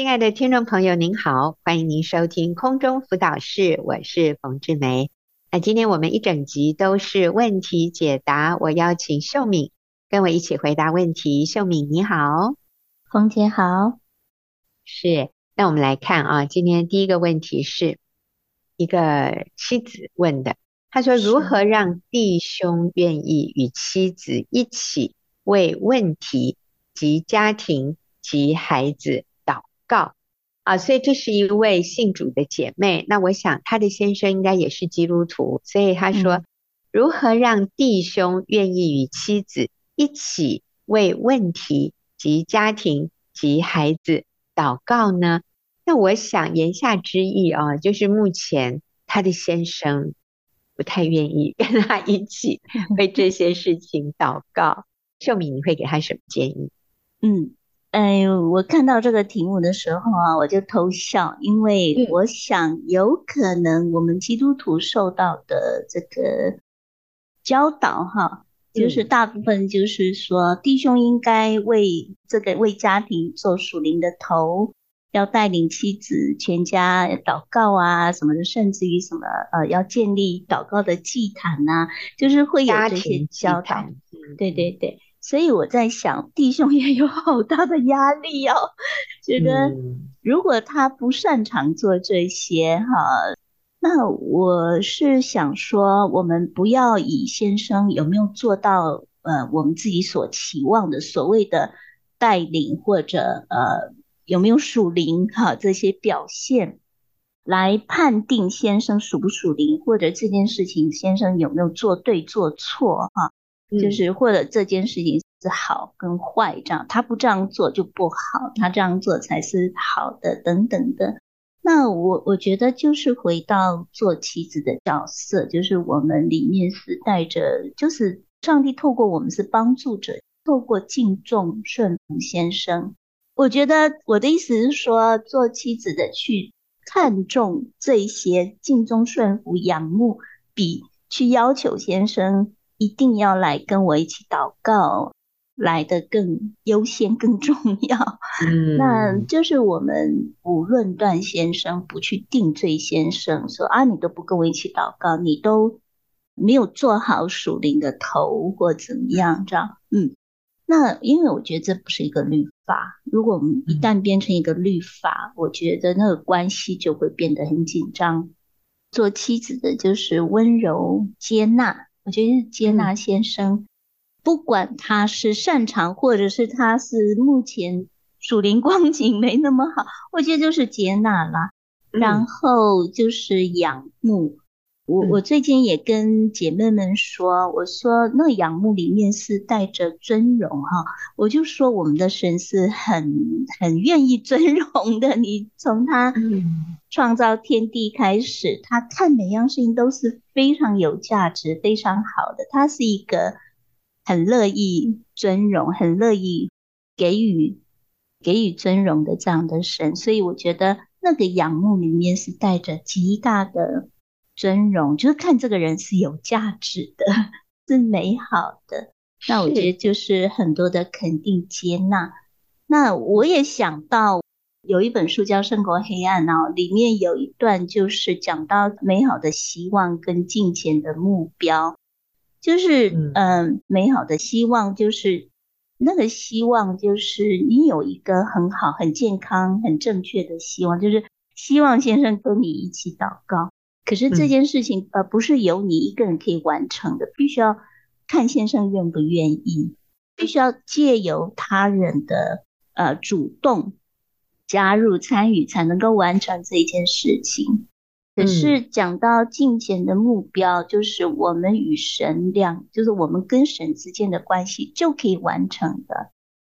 亲爱的听众朋友，您好，欢迎您收听空中辅导室，我是冯志梅。那今天我们一整集都是问题解答，我邀请秀敏跟我一起回答问题。秀敏你好，冯姐好。是，那我们来看啊，今天第一个问题是一个妻子问的，他说如何让弟兄愿意与妻子一起为问题及家庭及孩子告啊，所以这是一位信主的姐妹。那我想她的先生应该也是基督徒，所以她说：如何让弟兄愿意与妻子一起为问题及家庭及孩子祷告呢？那我想言下之意啊，就是目前她的先生不太愿意跟她一起 为这些事情祷告。秀敏，你会给她什么建议？嗯。哎，我看到这个题目的时候啊，我就偷笑，因为我想有可能我们基督徒受到的这个教导哈，就是大部分就是说，弟兄应该为这个为家庭做属灵的头，要带领妻子全家祷告啊什么的，甚至于什么呃，要建立祷告的祭坛呐，就是会有这些教导。对对对。所以我在想，弟兄也有好大的压力哦。觉得如果他不擅长做这些哈，那我是想说，我们不要以先生有没有做到呃我们自己所期望的所谓的带领或者呃有没有属灵哈这些表现来判定先生属不属灵，或者这件事情先生有没有做对做错哈。就是或者这件事情是好跟坏这样，他不这样做就不好，他这样做才是好的等等的。那我我觉得就是回到做妻子的角色，就是我们里面是带着，就是上帝透过我们是帮助者，透过敬重顺服先生。我觉得我的意思是说，做妻子的去看重这些敬重顺服仰慕，比去要求先生。一定要来跟我一起祷告，来的更优先、更重要。嗯，那就是我们不论断先生，不去定罪先生，说啊，你都不跟我一起祷告，你都没有做好属灵的头或怎么样这样。嗯，那因为我觉得这不是一个律法，如果我们一旦变成一个律法，我觉得那个关系就会变得很紧张。做妻子的就是温柔接纳。我觉得是接纳先生，不管他是擅长，或者是他是目前属灵光景没那么好，我觉得就是接纳啦。然后就是仰慕。我我最近也跟姐妹们说，我说那仰慕里面是带着尊荣哈，我就说我们的神是很很愿意尊荣的。你从他创造天地开始，他看每样事情都是非常有价值、非常好的。他是一个很乐意尊荣、很乐意给予给予尊荣的这样的神，所以我觉得那个仰慕里面是带着极大的。尊荣就是看这个人是有价值的，是美好的。那我觉得就是很多的肯定接纳。那我也想到有一本书叫《胜过黑暗》哦，里面有一段就是讲到美好的希望跟金钱的目标，就是嗯、呃，美好的希望就是那个希望就是你有一个很好、很健康、很正确的希望，就是希望先生跟你一起祷告。可是这件事情，呃，不是由你一个人可以完成的，必须要看先生愿不愿意，必须要借由他人的呃主动加入参与，才能够完成这一件事情。可是讲到敬虔的目标，就是我们与神两，就是我们跟神之间的关系就可以完成的，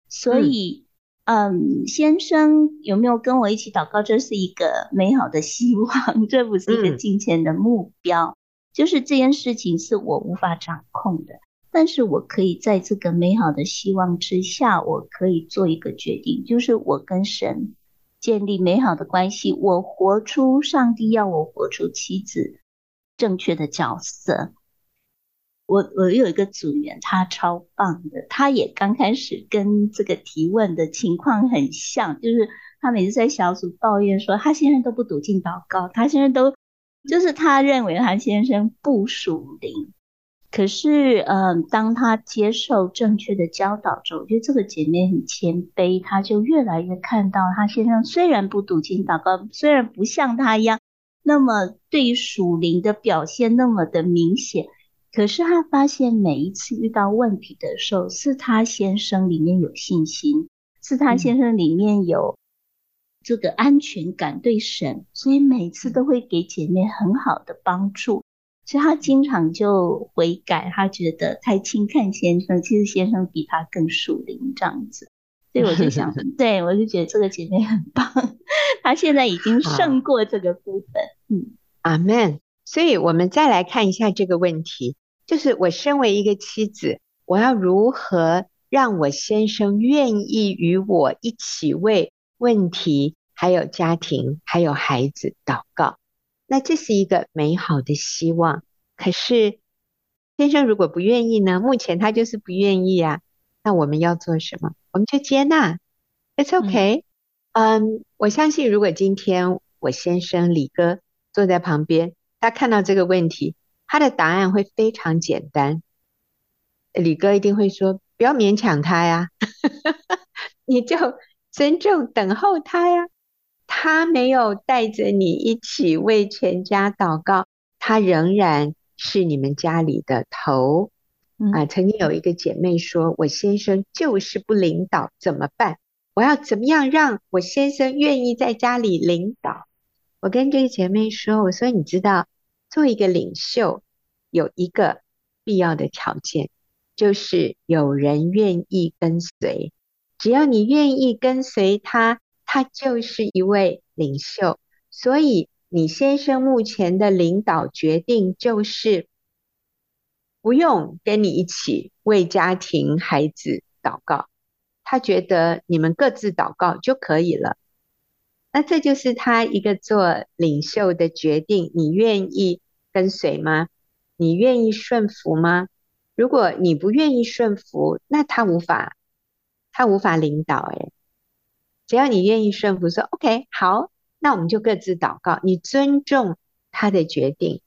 所以。嗯，先生有没有跟我一起祷告？这是一个美好的希望，这不是一个金钱的目标。嗯。就是这件事情是我无法掌控的，但是我可以在这个美好的希望之下，我可以做一个决定，就是我跟神建立美好的关系，我活出上帝要我活出妻子正确的角色。我我有一个组员，他超棒的，他也刚开始跟这个提问的情况很像，就是他每次在小组抱怨说，他先生都不读经祷告，他现在都就是他认为他先生不属灵，可是嗯，当他接受正确的教导之后，我觉得这个姐妹很谦卑，他就越来越看到他先生虽然不读经祷告，虽然不像他一样那么对于属灵的表现那么的明显。可是他发现，每一次遇到问题的时候，是他先生里面有信心，是他先生里面有这个安全感对神，所以每次都会给姐妹很好的帮助。所以他经常就悔改，他觉得太轻看先生，其实先生比他更属灵这样子。所以我就想，对，我就觉得这个姐妹很棒，她现在已经胜过这个部分。嗯，阿门。所以我们再来看一下这个问题。就是我身为一个妻子，我要如何让我先生愿意与我一起为问题、还有家庭、还有孩子祷告？那这是一个美好的希望。可是先生如果不愿意呢？目前他就是不愿意啊。那我们要做什么？我们就接纳，It's okay。嗯，um, 我相信如果今天我先生李哥坐在旁边，他看到这个问题。他的答案会非常简单，李哥一定会说：“不要勉强他呀，你就尊重等候他呀。他没有带着你一起为全家祷告，他仍然是你们家里的头。啊，曾经有一个姐妹说：‘我先生就是不领导，怎么办？我要怎么样让我先生愿意在家里领导？’我跟这个姐妹说：‘我说你知道。’做一个领袖，有一个必要的条件，就是有人愿意跟随。只要你愿意跟随他，他就是一位领袖。所以，你先生目前的领导决定就是不用跟你一起为家庭、孩子祷告，他觉得你们各自祷告就可以了。那这就是他一个做领袖的决定。你愿意跟随吗？你愿意顺服吗？如果你不愿意顺服，那他无法，他无法领导。诶，只要你愿意顺服，说 OK，好，那我们就各自祷告。你尊重他的决定，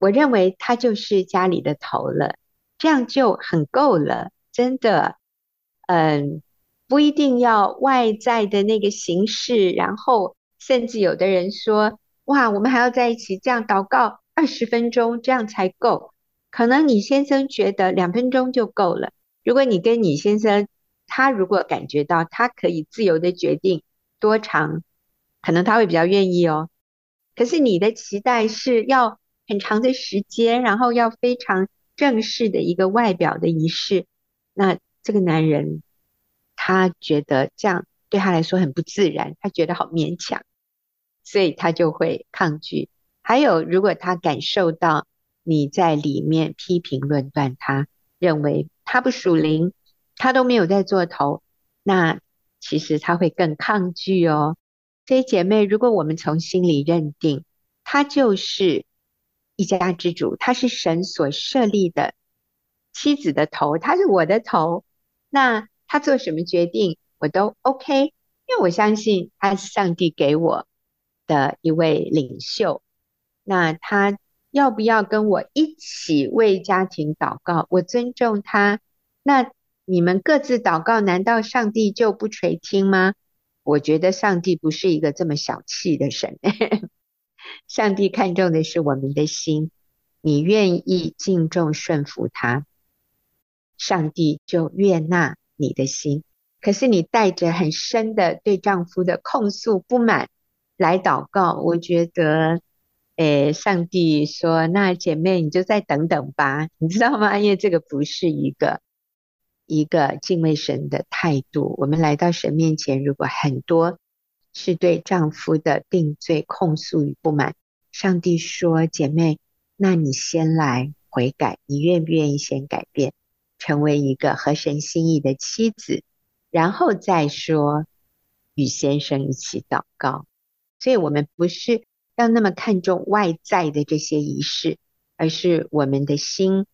我认为他就是家里的头了，这样就很够了。真的，嗯，不一定要外在的那个形式，然后甚至有的人说，哇，我们还要在一起这样祷告。二十分钟这样才够，可能你先生觉得两分钟就够了。如果你跟你先生，他如果感觉到他可以自由的决定多长，可能他会比较愿意哦。可是你的期待是要很长的时间，然后要非常正式的一个外表的仪式，那这个男人他觉得这样对他来说很不自然，他觉得好勉强，所以他就会抗拒。还有，如果他感受到你在里面批评论断他，认为他不属灵，他都没有在做头，那其实他会更抗拒哦。所以姐妹，如果我们从心里认定他就是一家之主，他是神所设立的妻子的头，他是我的头，那他做什么决定我都 OK，因为我相信他是上帝给我的一位领袖。那他要不要跟我一起为家庭祷告？我尊重他。那你们各自祷告，难道上帝就不垂听吗？我觉得上帝不是一个这么小气的神。上帝看重的是我们的心。你愿意敬重顺服他，上帝就悦纳你的心。可是你带着很深的对丈夫的控诉不满来祷告，我觉得。诶，上帝说：“那姐妹，你就再等等吧，你知道吗？因为这个不是一个一个敬畏神的态度。我们来到神面前，如果很多是对丈夫的定罪、控诉与不满，上帝说：‘姐妹，那你先来悔改，你愿不愿意先改变，成为一个合神心意的妻子，然后再说与先生一起祷告。’所以，我们不是。”要那么看重外在的这些仪式，而是我们的心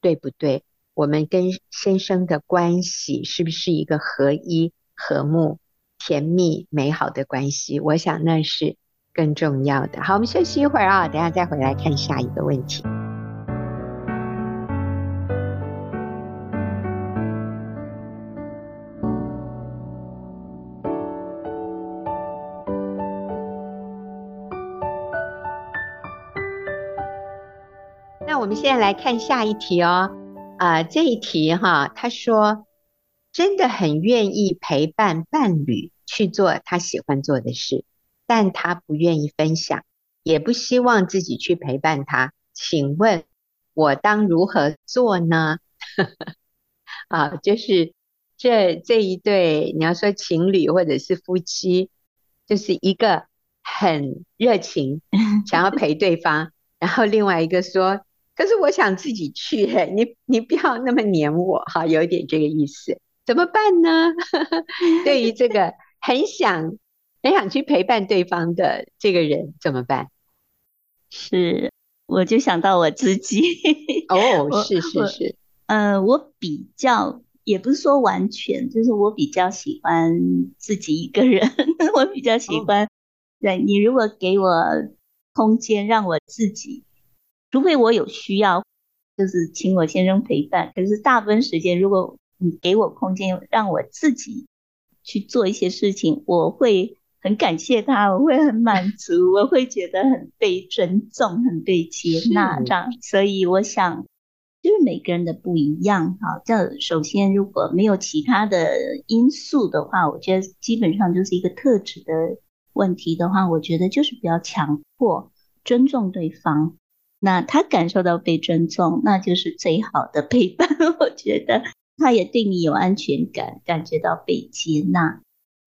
对不对？我们跟先生的关系是不是一个合一、和睦、甜蜜、美好的关系？我想那是更重要的。好，我们休息一会儿啊，等下再回来看下一个问题。现在来看下一题哦。啊、呃，这一题哈，他说真的很愿意陪伴伴侣去做他喜欢做的事，但他不愿意分享，也不希望自己去陪伴他。请问，我当如何做呢？啊，就是这这一对，你要说情侣或者是夫妻，就是一个很热情，想要陪对方，然后另外一个说。可是我想自己去，你你不要那么黏我哈，有一点这个意思，怎么办呢？对于这个很想很想去陪伴对方的这个人怎么办？是，我就想到我自己哦，是是是，呃，我比较也不是说完全，就是我比较喜欢自己一个人，我比较喜欢，哦、对，你如果给我空间让我自己。除非我有需要，就是请我先生陪伴。可是大部分时间，如果你给我空间，让我自己去做一些事情，我会很感谢他，我会很满足，我会觉得很被尊重，很被接纳这样。所以我想，就是每个人的不一样哈。这首先，如果没有其他的因素的话，我觉得基本上就是一个特质的问题的话，我觉得就是比较强迫，尊重对方。那他感受到被尊重，那就是最好的陪伴。我觉得他也对你有安全感，感觉到被接纳。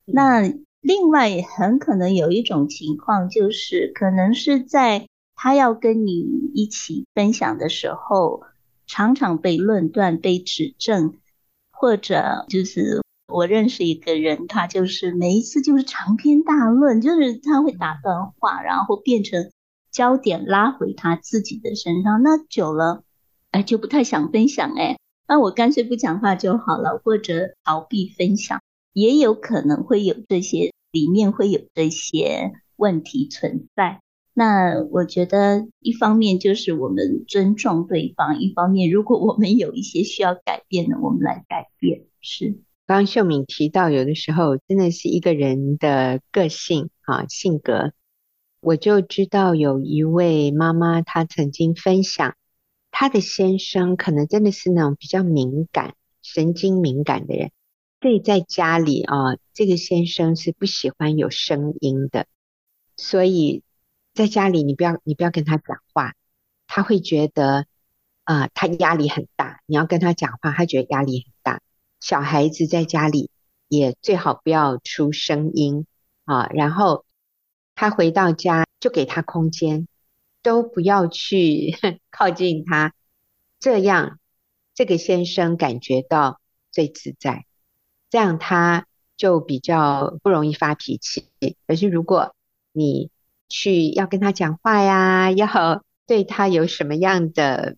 那另外很可能有一种情况，就是可能是在他要跟你一起分享的时候，常常被论断、被指正，或者就是我认识一个人，他就是每一次就是长篇大论，就是他会打断话，然后变成。焦点拉回他自己的身上，那久了，哎，就不太想分享，哎，那我干脆不讲话就好了，或者逃避分享，也有可能会有这些，里面会有这些问题存在。那我觉得，一方面就是我们尊重对方，一方面如果我们有一些需要改变的，我们来改变。是，刚刚秀敏提到，有的时候真的是一个人的个性啊，性格。我就知道有一位妈妈，她曾经分享，她的先生可能真的是那种比较敏感、神经敏感的人，所以在家里啊，这个先生是不喜欢有声音的，所以在家里你不要你不要跟他讲话，他会觉得啊，他压力很大。你要跟他讲话，他觉得压力很大。小孩子在家里也最好不要出声音啊，然后。他回到家就给他空间，都不要去 靠近他，这样这个先生感觉到最自在，这样他就比较不容易发脾气。可是如果你去要跟他讲话呀，要对他有什么样的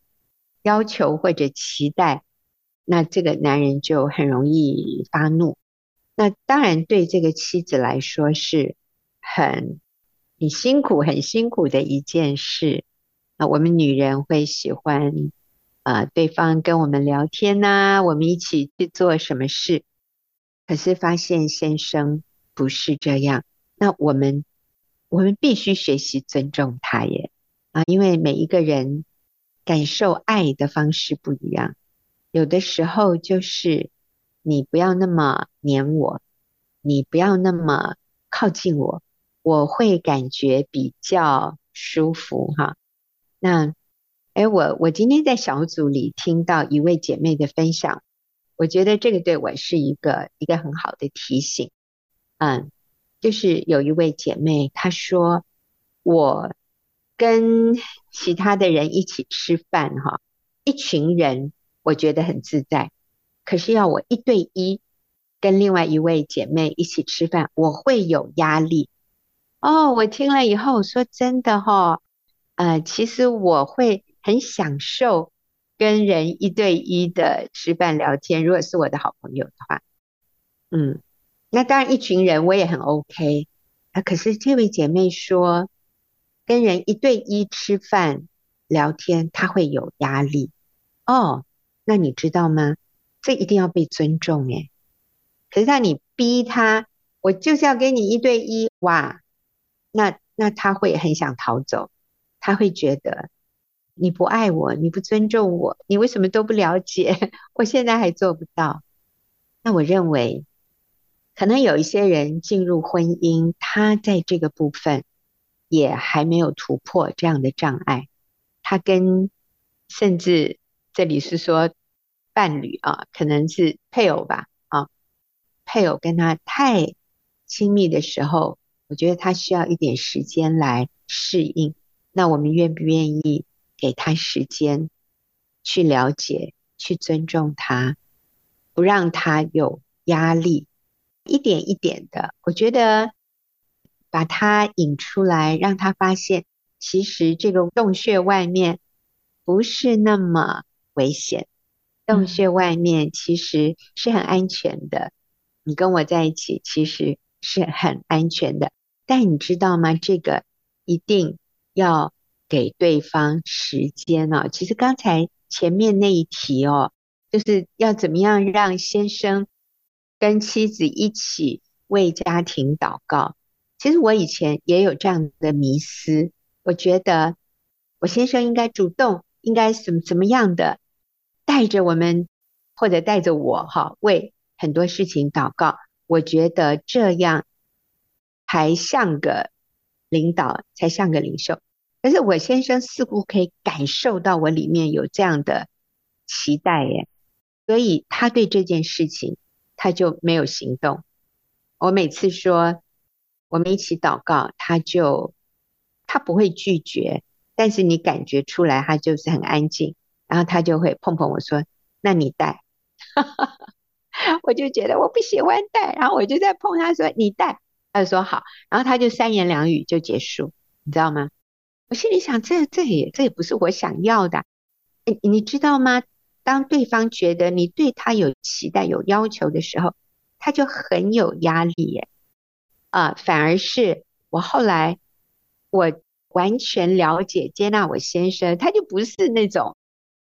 要求或者期待，那这个男人就很容易发怒。那当然对这个妻子来说是很。很辛苦，很辛苦的一件事啊！我们女人会喜欢啊，对方跟我们聊天呐、我们一起去做什么事。可是发现先生不是这样，那我们我们必须学习尊重他耶啊！因为每一个人感受爱的方式不一样，有的时候就是你不要那么黏我，你不要那么靠近我。我会感觉比较舒服哈。那，哎，我我今天在小组里听到一位姐妹的分享，我觉得这个对我是一个一个很好的提醒。嗯，就是有一位姐妹她说，我跟其他的人一起吃饭哈，一群人我觉得很自在，可是要我一对一跟另外一位姐妹一起吃饭，我会有压力。哦，我听了以后说真的哈、呃，其实我会很享受跟人一对一的吃饭聊天，如果是我的好朋友的话，嗯，那当然一群人我也很 OK 啊。可是这位姐妹说，跟人一对一吃饭聊天，她会有压力哦。那你知道吗？这一定要被尊重诶。可是当你逼他，我就是要跟你一对一哇，那那他会很想逃走，他会觉得你不爱我，你不尊重我，你为什么都不了解？我现在还做不到。那我认为，可能有一些人进入婚姻，他在这个部分也还没有突破这样的障碍，他跟甚至这里是说伴侣啊，可能是配偶吧啊。配偶跟他太亲密的时候，我觉得他需要一点时间来适应。那我们愿不愿意给他时间去了解、去尊重他，不让他有压力，一点一点的，我觉得把他引出来，让他发现，其实这个洞穴外面不是那么危险，洞穴外面其实是很安全的。你跟我在一起其实是很安全的，但你知道吗？这个一定要给对方时间哦。其实刚才前面那一题哦，就是要怎么样让先生跟妻子一起为家庭祷告。其实我以前也有这样的迷思，我觉得我先生应该主动，应该怎么怎么样的带着我们，或者带着我哈为。很多事情祷告，我觉得这样还像个领导，才像个领袖。可是我先生似乎可以感受到我里面有这样的期待耶，所以他对这件事情他就没有行动。我每次说我们一起祷告，他就他不会拒绝，但是你感觉出来他就是很安静，然后他就会碰碰我说：“那你带。”我就觉得我不喜欢带，然后我就在碰他说，你带，他就说好，然后他就三言两语就结束，你知道吗？我心里想，这这也这也不是我想要的，你你知道吗？当对方觉得你对他有期待、有要求的时候，他就很有压力耶。啊，反而是我后来我完全了解、接纳我先生，他就不是那种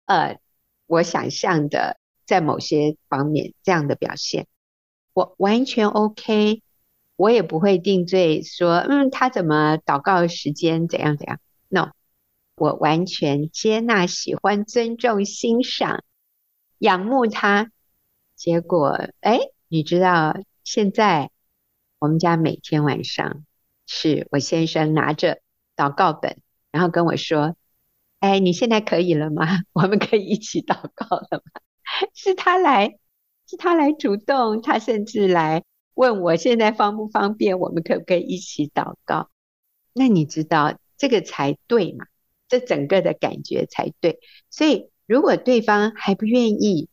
呃我想象的。在某些方面这样的表现，我完全 OK，我也不会定罪说，嗯，他怎么祷告时间怎样怎样，no，我完全接纳、喜欢、尊重、欣赏、仰慕他。结果，哎，你知道，现在我们家每天晚上是我先生拿着祷告本，然后跟我说，哎，你现在可以了吗？我们可以一起祷告了吗？是他来，是他来主动，他甚至来问我现在方不方便，我们可不可以一起祷告？那你知道这个才对嘛？这整个的感觉才对。所以如果对方还不愿意，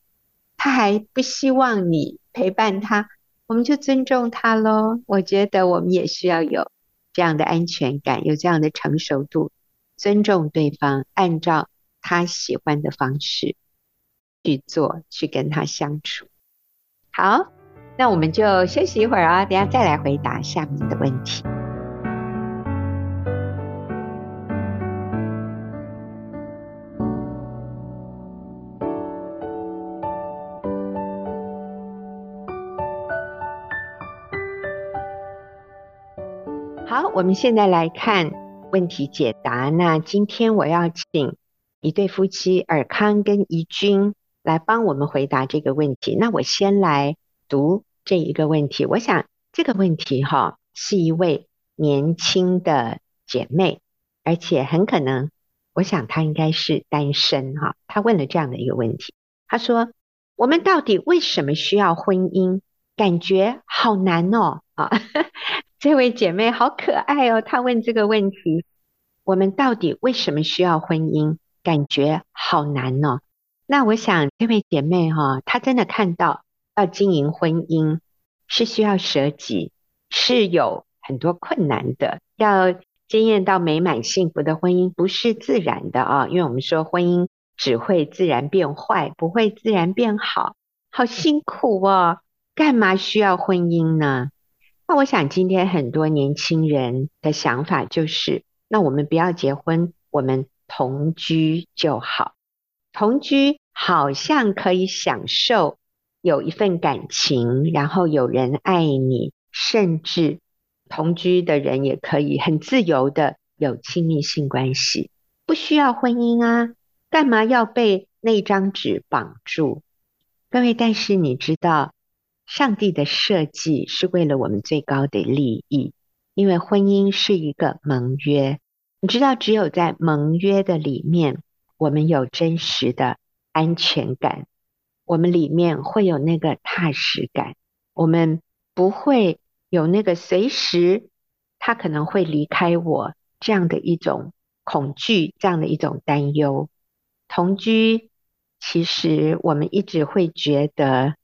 他还不希望你陪伴他，我们就尊重他喽。我觉得我们也需要有这样的安全感，有这样的成熟度，尊重对方，按照他喜欢的方式。去做，去跟他相处。好，那我们就休息一会儿啊，等下再来回答下面的问题。好，我们现在来看问题解答。那今天我要请一对夫妻尔康跟怡君。来帮我们回答这个问题。那我先来读这一个问题。我想这个问题哈，是一位年轻的姐妹，而且很可能，我想她应该是单身哈。她问了这样的一个问题，她说：“我们到底为什么需要婚姻？感觉好难哦。”啊，这位姐妹好可爱哦。她问这个问题：“我们到底为什么需要婚姻？感觉好难哦。”那我想，这位姐妹哈，她真的看到要经营婚姻是需要舍己，是有很多困难的。要经验到美满幸福的婚姻不是自然的啊，因为我们说婚姻只会自然变坏，不会自然变好，好辛苦哦！干嘛需要婚姻呢？那我想今天很多年轻人的想法就是，那我们不要结婚，我们同居就好。同居好像可以享受有一份感情，然后有人爱你，甚至同居的人也可以很自由的有亲密性关系，不需要婚姻啊，干嘛要被那张纸绑住？各位，但是你知道，上帝的设计是为了我们最高的利益，因为婚姻是一个盟约，你知道，只有在盟约的里面。我们有真实的安全感，我们里面会有那个踏实感，我们不会有那个随时他可能会离开我这样的一种恐惧，这样的一种担忧。同居，其实我们一直会觉得，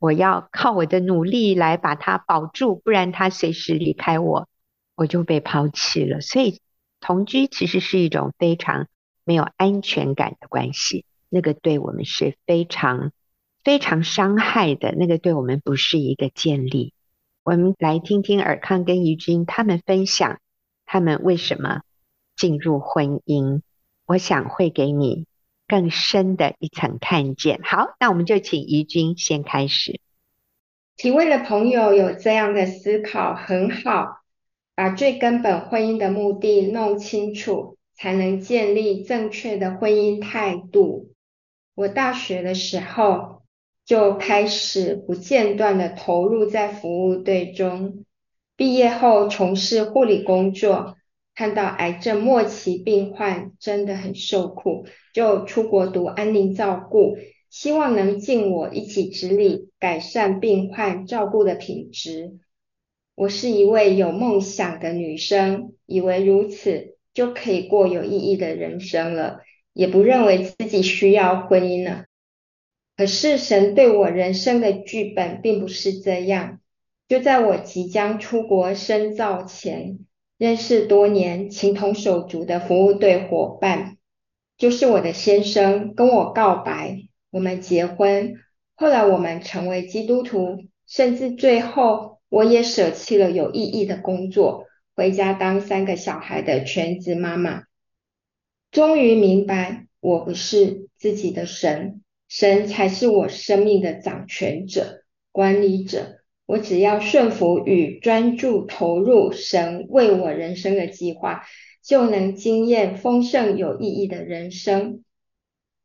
我要靠我的努力来把他保住，不然他随时离开我，我就被抛弃了。所以，同居其实是一种非常。没有安全感的关系，那个对我们是非常非常伤害的，那个对我们不是一个建立。我们来听听尔康跟怡君他们分享，他们为什么进入婚姻，我想会给你更深的一层看见。好，那我们就请怡君先开始。提问的朋友有这样的思考，很好，把最根本婚姻的目的弄清楚。才能建立正确的婚姻态度。我大学的时候就开始不间断地投入在服务队中，毕业后从事护理工作，看到癌症末期病患真的很受苦，就出国读安宁照顾，希望能尽我一己之力改善病患照顾的品质。我是一位有梦想的女生，以为如此。就可以过有意义的人生了，也不认为自己需要婚姻了。可是神对我人生的剧本并不是这样。就在我即将出国深造前，认识多年情同手足的服务队伙伴，就是我的先生，跟我告白，我们结婚。后来我们成为基督徒，甚至最后我也舍弃了有意义的工作。回家当三个小孩的全职妈妈，终于明白我不是自己的神，神才是我生命的掌权者、管理者。我只要顺服与专注投入神为我人生的计划，就能经验丰盛有意义的人生。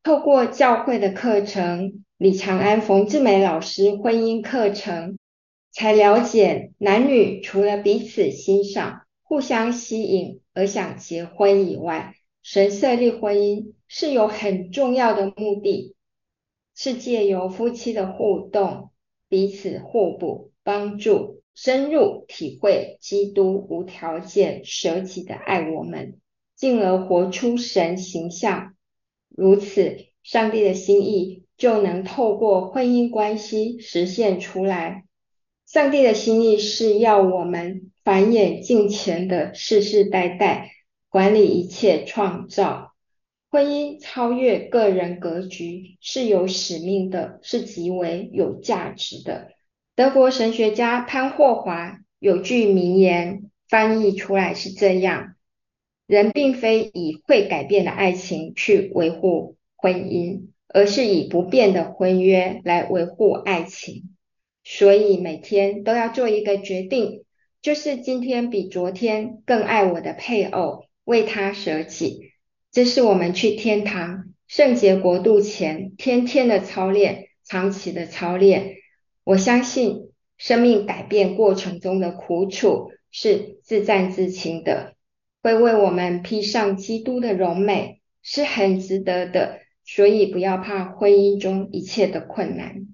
透过教会的课程，李长安、冯志梅老师婚姻课程，才了解男女除了彼此欣赏。互相吸引而想结婚以外，神设立婚姻是有很重要的目的，是借由夫妻的互动，彼此互补、帮助，深入体会基督无条件舍己的爱我们，进而活出神形象。如此，上帝的心意就能透过婚姻关系实现出来。上帝的心意是要我们。繁衍敬虔的世世代代，管理一切创造。婚姻超越个人格局，是有使命的，是极为有价值的。德国神学家潘霍华有句名言，翻译出来是这样：人并非以会改变的爱情去维护婚姻，而是以不变的婚约来维护爱情。所以每天都要做一个决定。就是今天比昨天更爱我的配偶，为他舍己，这是我们去天堂圣洁国度前天天的操练，长期的操练。我相信生命改变过程中的苦楚是自战自清的，会为我们披上基督的荣美，是很值得的。所以不要怕婚姻中一切的困难。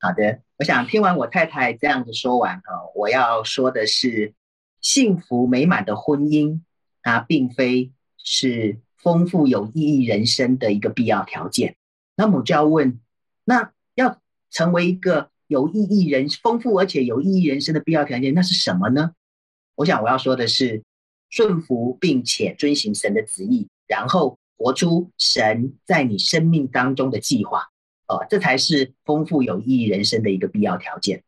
好的。我想听完我太太这样子说完哈，我要说的是，幸福美满的婚姻，它并非是丰富有意义人生的一个必要条件。那么我就要问，那要成为一个有意义人、丰富而且有意义人生的必要条件，那是什么呢？我想我要说的是，顺服并且遵行神的旨意，然后活出神在你生命当中的计划，呃，这才是丰富有意义人生的一个必要条件。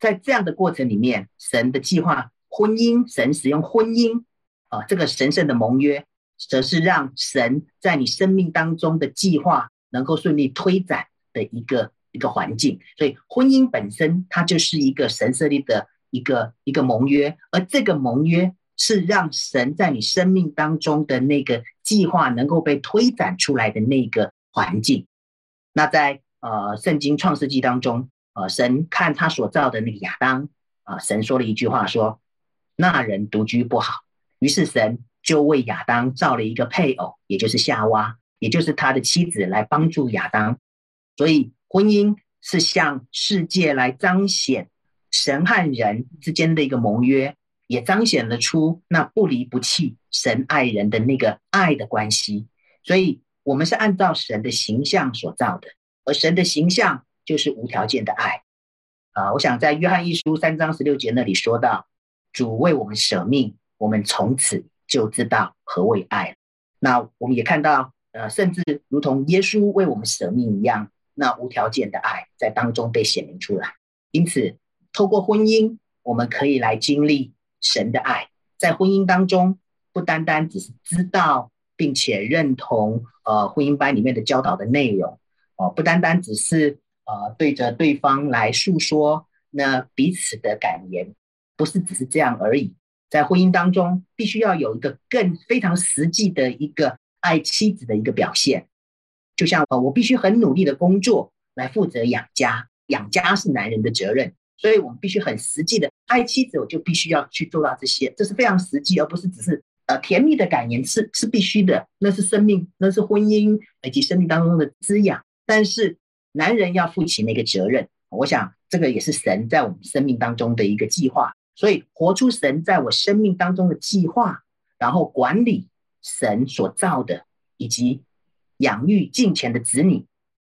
在这样的过程里面，神的计划，婚姻，神使用婚姻，啊、这个神圣的盟约，则是让神在你生命当中的计划能够顺利推展的一个一个环境。所以，婚姻本身它就是一个神设立的一个一个盟约，而这个盟约。是让神在你生命当中的那个计划能够被推展出来的那个环境。那在呃圣经创世纪当中，呃神看他所造的那个亚当，啊、呃、神说了一句话说，那人独居不好，于是神就为亚当造了一个配偶，也就是夏娃，也就是他的妻子来帮助亚当。所以婚姻是向世界来彰显神和人之间的一个盟约。也彰显了出那不离不弃神爱人的那个爱的关系，所以我们是按照神的形象所造的，而神的形象就是无条件的爱啊！我想在约翰一书三章十六节那里说到，主为我们舍命，我们从此就知道何为爱。那我们也看到，呃，甚至如同耶稣为我们舍命一样，那无条件的爱在当中被显明出来。因此，透过婚姻，我们可以来经历。神的爱在婚姻当中，不单单只是知道并且认同，呃，婚姻班里面的教导的内容，哦、不单单只是呃对着对方来诉说那彼此的感言，不是只是这样而已。在婚姻当中，必须要有一个更非常实际的一个爱妻子的一个表现，就像呃，我必须很努力的工作来负责养家，养家是男人的责任。所以我们必须很实际的爱妻子，我就必须要去做到这些，这是非常实际，而不是只是呃甜蜜的感言，是是必须的，那是生命，那是婚姻以及生命当中的滋养。但是男人要负起那个责任，我想这个也是神在我们生命当中的一个计划。所以活出神在我生命当中的计划，然后管理神所造的，以及养育敬虔的子女，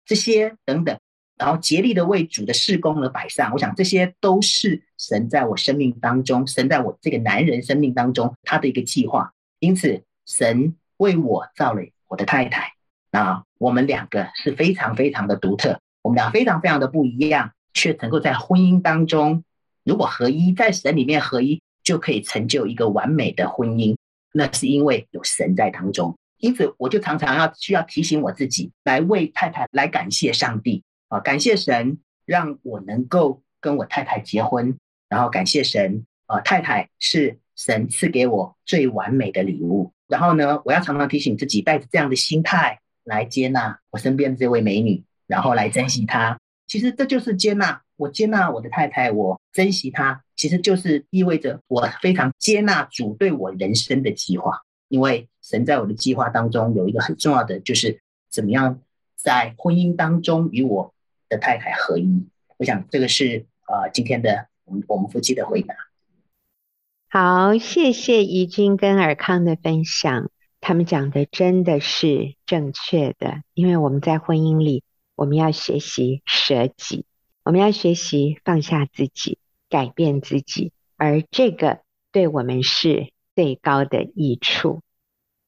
这些等等。然后竭力的为主的事工而摆上，我想这些都是神在我生命当中，神在我这个男人生命当中他的一个计划。因此，神为我造了我的太太，那我们两个是非常非常的独特，我们俩非常非常的不一样，却能够在婚姻当中，如果合一，在神里面合一，就可以成就一个完美的婚姻。那是因为有神在当中，因此我就常常要需要提醒我自己，来为太太来感谢上帝。啊，感谢神让我能够跟我太太结婚，然后感谢神啊，太太是神赐给我最完美的礼物。然后呢，我要常常提醒自己，带着这样的心态来接纳我身边的这位美女，然后来珍惜她。其实这就是接纳，我接纳我的太太，我珍惜她，其实就是意味着我非常接纳主对我人生的计划。因为神在我的计划当中有一个很重要的，就是怎么样在婚姻当中与我。的太太合一，我想这个是呃今天的我们我们夫妻的回答。好，谢谢怡君跟尔康的分享，他们讲的真的是正确的。因为我们在婚姻里，我们要学习舍己，我们要学习放下自己，改变自己，而这个对我们是最高的益处。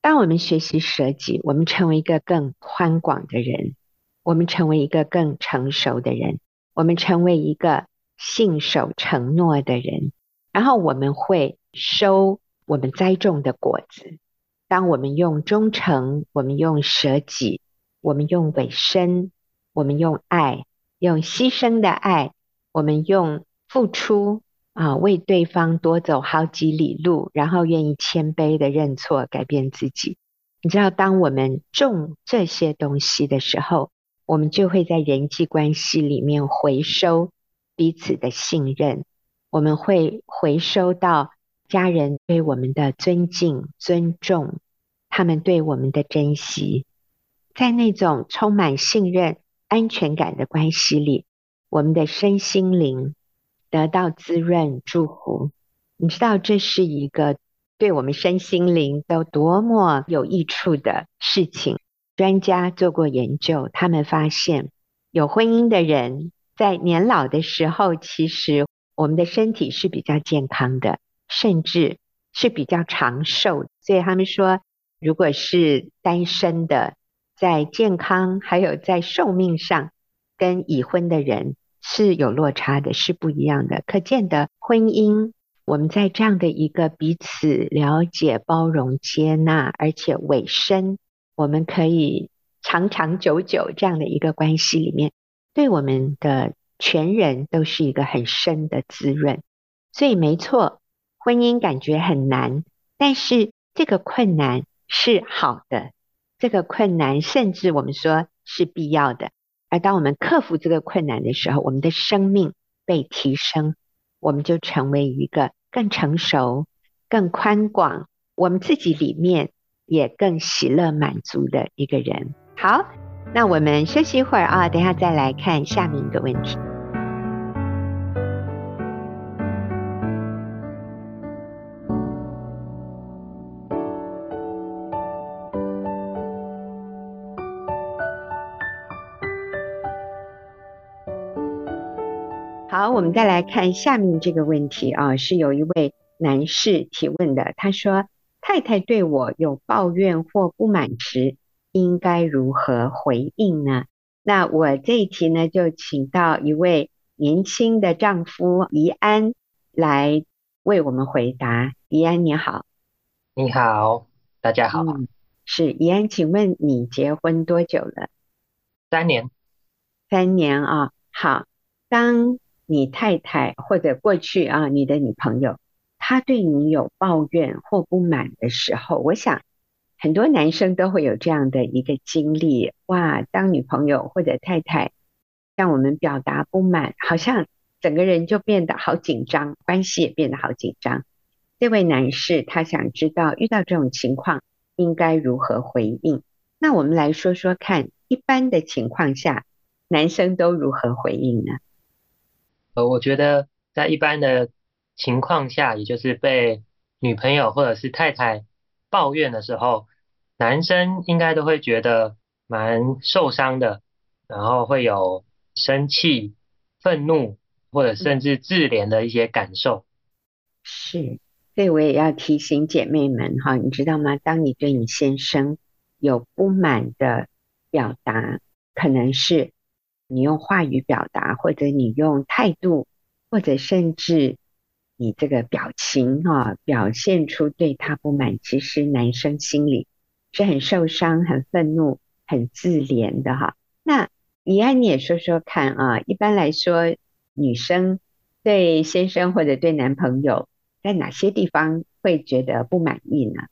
当我们学习舍己，我们成为一个更宽广的人。我们成为一个更成熟的人，我们成为一个信守承诺的人，然后我们会收我们栽种的果子。当我们用忠诚，我们用舍己，我们用委身，我们用爱，用牺牲的爱，我们用付出啊，为对方多走好几里路，然后愿意谦卑的认错，改变自己。你知道，当我们种这些东西的时候，我们就会在人际关系里面回收彼此的信任，我们会回收到家人对我们的尊敬、尊重，他们对我们的珍惜，在那种充满信任、安全感的关系里，我们的身心灵得到滋润、祝福。你知道，这是一个对我们身心灵都多么有益处的事情。专家做过研究，他们发现有婚姻的人在年老的时候，其实我们的身体是比较健康的，甚至是比较长寿。所以他们说，如果是单身的，在健康还有在寿命上，跟已婚的人是有落差的，是不一样的。可见的婚姻，我们在这样的一个彼此了解、包容、接纳，而且委身，我们可以长长久久这样的一个关系里面，对我们的全人都是一个很深的滋润。所以没错，婚姻感觉很难，但是这个困难是好的，这个困难甚至我们说是必要的。而当我们克服这个困难的时候，我们的生命被提升，我们就成为一个更成熟、更宽广，我们自己里面也更喜乐满足的一个人。好，那我们休息一会儿啊，等一下再来看下面一个问题。好，我们再来看下面这个问题啊，是有一位男士提问的。他说：“太太对我有抱怨或不满时，应该如何回应呢？”那我这一题呢，就请到一位年轻的丈夫怡安来为我们回答。怡安你好，你好，大家好。嗯，是怡安，请问你结婚多久了？三年。三年啊，好，当。你太太或者过去啊，你的女朋友，她对你有抱怨或不满的时候，我想很多男生都会有这样的一个经历。哇，当女朋友或者太太向我们表达不满，好像整个人就变得好紧张，关系也变得好紧张。这位男士他想知道，遇到这种情况应该如何回应？那我们来说说看，一般的情况下，男生都如何回应呢？呃，我觉得在一般的情况下，也就是被女朋友或者是太太抱怨的时候，男生应该都会觉得蛮受伤的，然后会有生气、愤怒或者甚至自怜的一些感受。是，所以我也要提醒姐妹们哈，你知道吗？当你对你先生有不满的表达，可能是。你用话语表达，或者你用态度，或者甚至你这个表情啊，表现出对他不满，其实男生心里是很受伤、很愤怒、很自怜的哈。那宜安你也说说看啊，一般来说，女生对先生或者对男朋友在哪些地方会觉得不满意呢？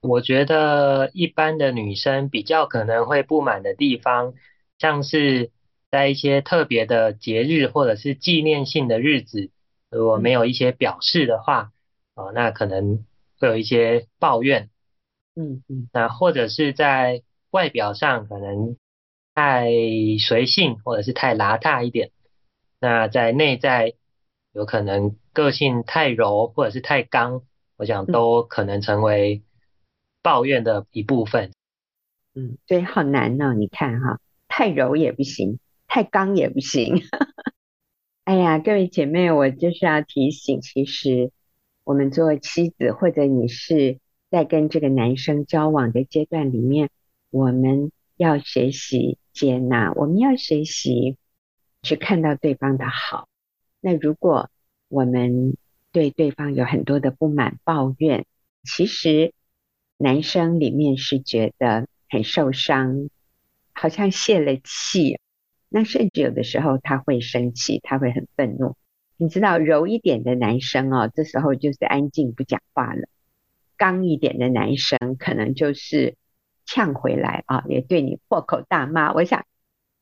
我觉得一般的女生比较可能会不满的地方。像是在一些特别的节日或者是纪念性的日子，如果没有一些表示的话，哦，那可能会有一些抱怨，嗯嗯，那或者是在外表上可能太随性或者是太邋遢一点，那在内在有可能个性太柔或者是太刚，我想都可能成为抱怨的一部分。嗯，对，好难哦，你看哈。太柔也不行，太刚也不行。哎呀，各位姐妹，我就是要提醒，其实我们做妻子，或者你是在跟这个男生交往的阶段里面，我们要学习接纳，我们要学习去看到对方的好。那如果我们对对方有很多的不满、抱怨，其实男生里面是觉得很受伤。好像泄了气，那甚至有的时候他会生气，他会很愤怒。你知道柔一点的男生哦，这时候就是安静不讲话了；刚一点的男生可能就是呛回来啊，也对你破口大骂。我想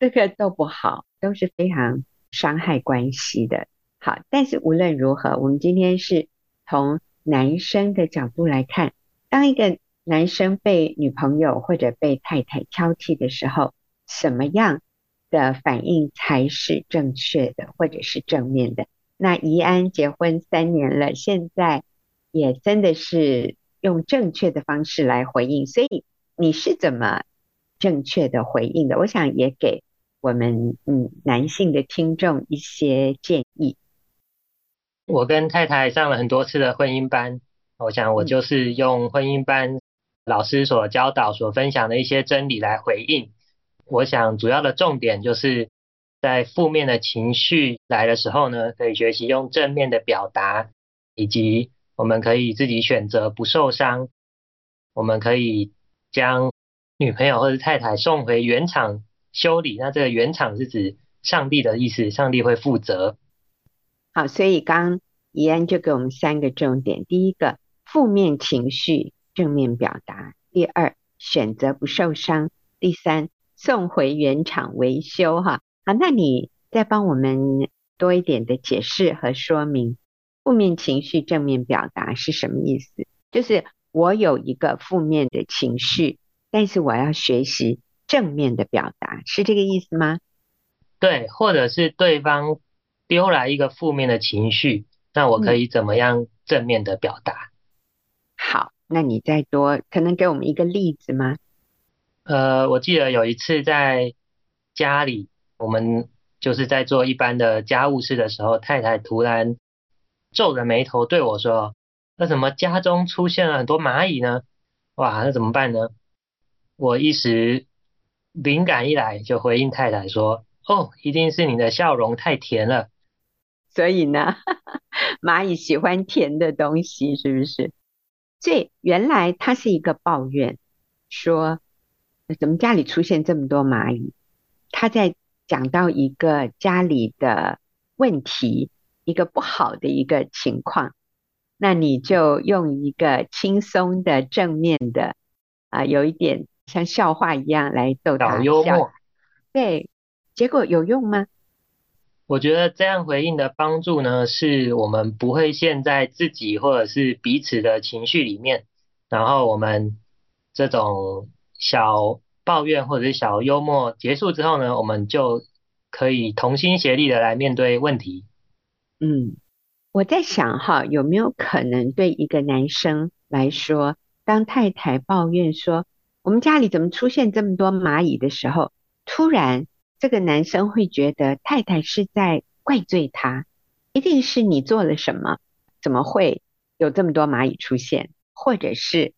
这个都不好，都是非常伤害关系的。好，但是无论如何，我们今天是从男生的角度来看，当一个。男生被女朋友或者被太太挑剔的时候，什么样的反应才是正确的，或者是正面的？那怡安结婚三年了，现在也真的是用正确的方式来回应，所以你是怎么正确的回应的？我想也给我们嗯男性的听众一些建议。我跟太太上了很多次的婚姻班，我想我就是用婚姻班。老师所教导、所分享的一些真理来回应。我想主要的重点就是在负面的情绪来的时候呢，可以学习用正面的表达，以及我们可以自己选择不受伤。我们可以将女朋友或者太太送回原厂修理。那这个原厂是指上帝的意思，上帝会负责。好，所以刚怡安就给我们三个重点：第一个，负面情绪正面表达；第二，选择不受伤；第三，送回原厂维修。哈，好，那你再帮我们多一点的解释和说明，负面情绪正面表达是什么意思？就是。我有一个负面的情绪，但是我要学习正面的表达，是这个意思吗？对，或者是对方丢来一个负面的情绪，那我可以怎么样正面的表达？嗯。好，那你再多可能给我们一个例子吗？呃，我记得有一次在家里，我们就是在做一般的家务事的时候，太太突然皱着眉头对我说。那怎么家中出现了很多蚂蚁呢？哇，那怎么办呢？我一时灵感一来，就回应太太说：“哦，一定是你的笑容太甜了。”所以呢，蚂蚁喜欢甜的东西，是不是？所以原来他是一个抱怨，说怎么家里出现这么多蚂蚁？他在讲到一个家里的问题，一个不好的一个情况。那你就用一个轻松的、正面的，啊，有一点像笑话一样来逗他笑。幽默。对，结果有用吗？我觉得这样回应的帮助呢，是我们不会陷在自己或者是彼此的情绪里面，然后我们这种小抱怨或者是小幽默结束之后呢，我们就可以同心协力的来面对问题。嗯。我在想哈，有没有可能对一个男生来说，当太太抱怨说我们家里怎么出现这么多蚂蚁的时候，突然这个男生会觉得太太是在怪罪他，一定是你做了什么，怎么会有这么多蚂蚁出现？或者是，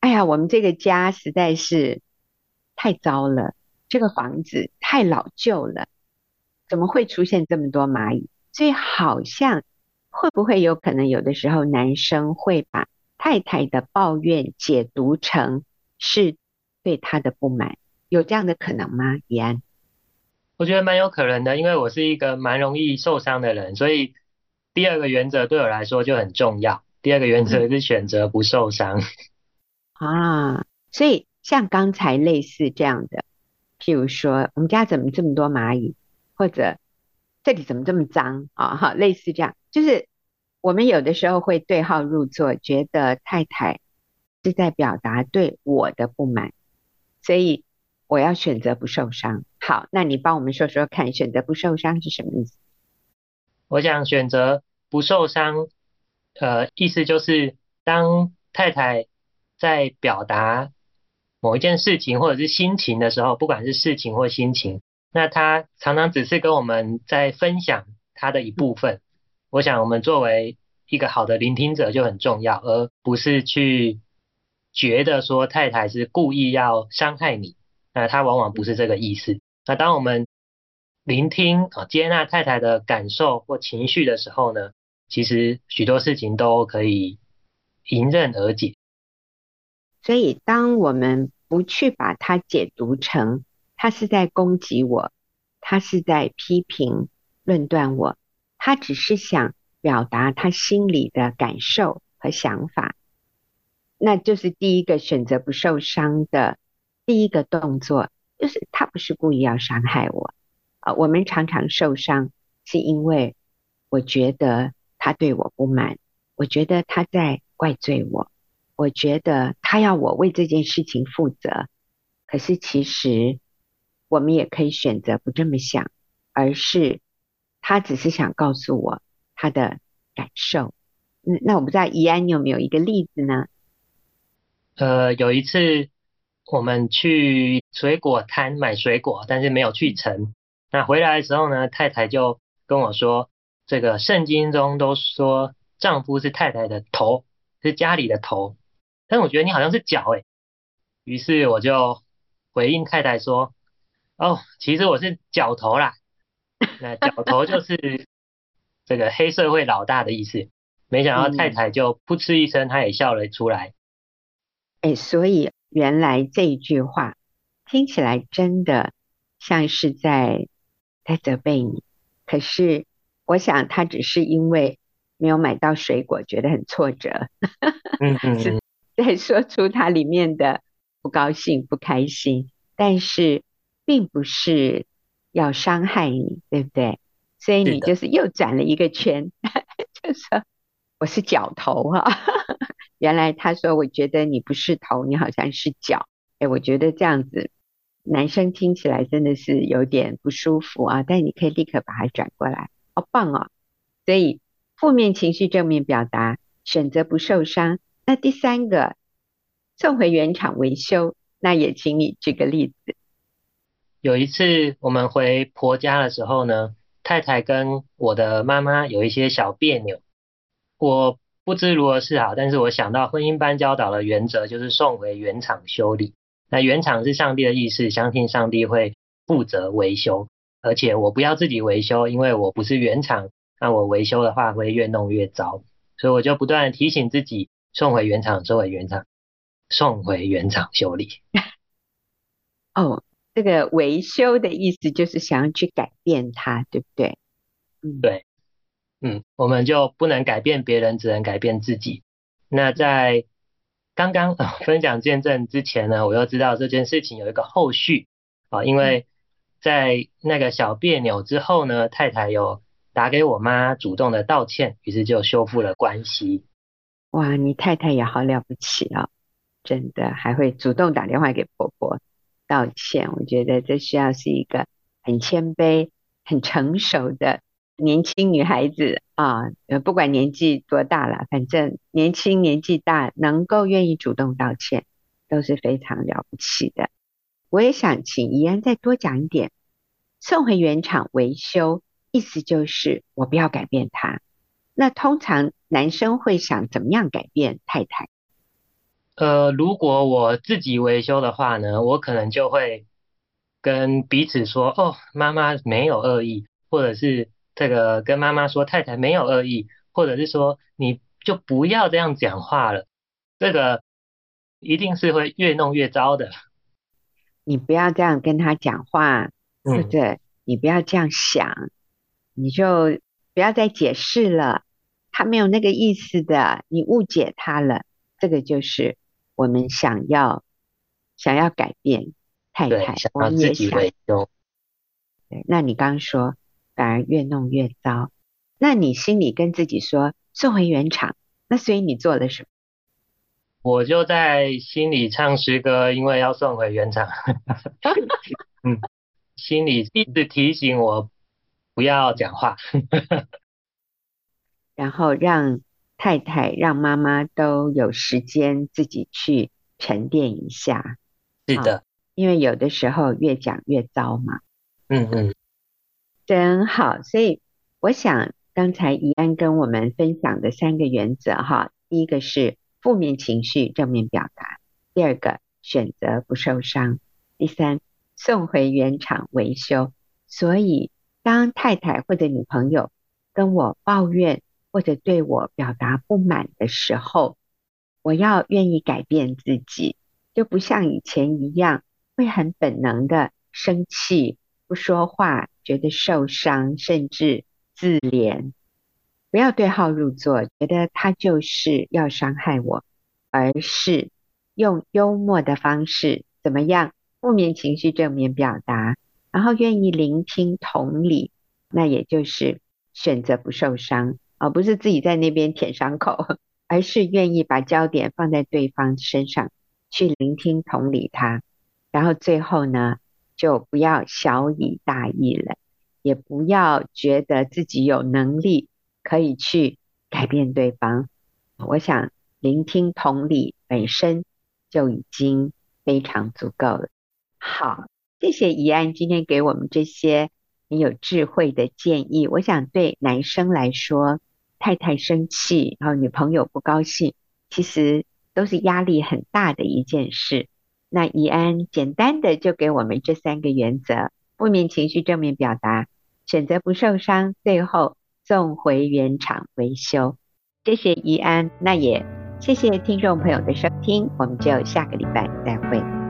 哎呀，我们这个家实在是太糟了，这个房子太老旧了，怎么会出现这么多蚂蚁？所以好像。会不会有可能有的时候男生会把太太的抱怨解读成是对他的不满？有这样的可能吗？怡安？我觉得蛮有可能的，因为我是一个蛮容易受伤的人，所以第二个原则对我来说就很重要。第二个原则是选择不受伤。啊，所以像刚才类似这样的，譬如说我们家怎么这么多蚂蚁，或者这里怎么这么脏啊？哈，类似这样。就是我们有的时候会对号入座，觉得太太是在表达对我的不满，所以我要选择不受伤。好，那你帮我们说说看，选择不受伤是什么意思？我想选择不受伤，呃，意思就是当太太在表达某一件事情或者是心情的时候，不管是事情或心情，那她常常只是跟我们在分享她的一部分。我想，我们作为一个好的聆听者就很重要，而不是去觉得说太太是故意要伤害你。那他往往不是这个意思。那当我们聆听啊，接纳太太的感受或情绪的时候呢，其实许多事情都可以迎刃而解。所以，当我们不去把它解读成他是在攻击我，他是在批评、论断我。他只是想表达他心里的感受和想法，那就是第一个选择不受伤的第一个动作，就是他不是故意要伤害我啊。我们常常受伤，是因为我觉得他对我不满，我觉得他在怪罪我，我觉得他要我为这件事情负责。可是其实我们也可以选择不这么想，而是。他只是想告诉我他的感受。嗯，那我不知道怡安，你有没有一个例子呢？呃，有一次我们去水果摊买水果，但是没有去成。那回来的时候呢，太太就跟我说：“这个圣经中都说丈夫是太太的头，是家里的头。但我觉得你好像是脚诶。于是我就回应太太说，哦，其实我是脚头啦。那脚头就 是这个黑社会老大的意思。没想到太太就噗嗤一声，她也笑了出来。哎，所以原来这一句话听起来真的像是在在责备你，可是我想他只是因为没有买到水果，觉得很挫折，嗯嗯，是 在说出他里面的不高兴、不开心，但是并不是要伤害你，对不对？所以你就是又转了一个圈，就说。我是角头哈，原来他说，我觉得你不是头，你好像是脚。哎，我觉得这样子，男生听起来真的是有点不舒服啊。但你可以立刻把它转过来，好棒哦。所以负面情绪正面表达，选择不受伤。那第三个，送回原厂维修，那也请你举个例子。有一次我们回婆家的时候呢，太太跟我的妈妈有一些小别扭。我不知如何是好，但是我想到婚姻班教导的原则就是送回原厂修理。那原厂是上帝的意思，相信上帝会负责维修，而且我不要自己维修，因为我不是原厂，那我维修的话会越弄越糟，所以我就不断提醒自己送回原厂，送回原厂，送回原厂修理。哦，这个维修的意思就是想要去改变它，对不对？嗯，对。嗯，我们就不能改变别人，只能改变自己。那在刚刚、分享见证之前呢，我又知道这件事情有一个后续啊，因为在那个小别扭之后呢，太太有打给我妈，主动的道歉，于是就修复了关系。哇，你太太也好了不起啊、哦，真的还会主动打电话给婆婆道歉。我觉得这需要是一个很谦卑、很成熟的。年轻女孩子啊，呃，不管年纪多大了，反正年轻年纪大，能够愿意主动道歉，都是非常了不起的。我也想请怡安再多讲一点，送回原厂维修，意思就是我不要改变他。那通常男生会想怎么样改变太太？呃，如果我自己维修的话呢，我可能就会跟彼此说：“哦，妈妈没有恶意，或者是。”这个跟妈妈说，太太没有恶意，或者是说你就不要这样讲话了，这个一定是会越弄越糟的。你不要这样跟他讲话，或者你不要这样想，嗯、你就不要再解释了，他没有那个意思的，你误解他了。这个就是我们想要想要改变太太，想要自己。对，那你刚刚说。反而越弄越糟，那你心里跟自己说送回原厂，那所以你做了什么？我就在心里唱诗歌，因为要送回原厂。嗯，心里一直提醒我不要讲话，然后让太太、让妈妈都有时间自己去沉淀一下。是的，因为有的时候越讲越糟嘛。嗯嗯。真好，所以我想刚才怡安跟我们分享的三个原则哈，第一个是负面情绪正面表达，第二个选择不受伤，第三送回原厂维修。所以当太太或者女朋友跟我抱怨或者对我表达不满的时候，我要愿意改变自己，就不像以前一样会很本能的生气。不说话，觉得受伤，甚至自怜。不要对号入座，觉得他就是要伤害我，而是用幽默的方式，怎么样？负面情绪正面表达，然后愿意聆听、同理，那也就是选择不受伤，而不是自己在那边舔伤口，而是愿意把焦点放在对方身上，去聆听、同理他，然后最后呢？就不要小以大意了，也不要觉得自己有能力可以去改变对方。我想聆听同理本身就已经非常足够了。好，谢谢怡安今天给我们这些很有智慧的建议。我想对男生来说，太太生气，然后女朋友不高兴，其实都是压力很大的一件事。那怡安简单的就给我们这三个原则：负面情绪正面表达，选择不受伤，最后送回原厂维修。谢谢怡安，那也谢谢听众朋友的收听，我们就下个礼拜再会。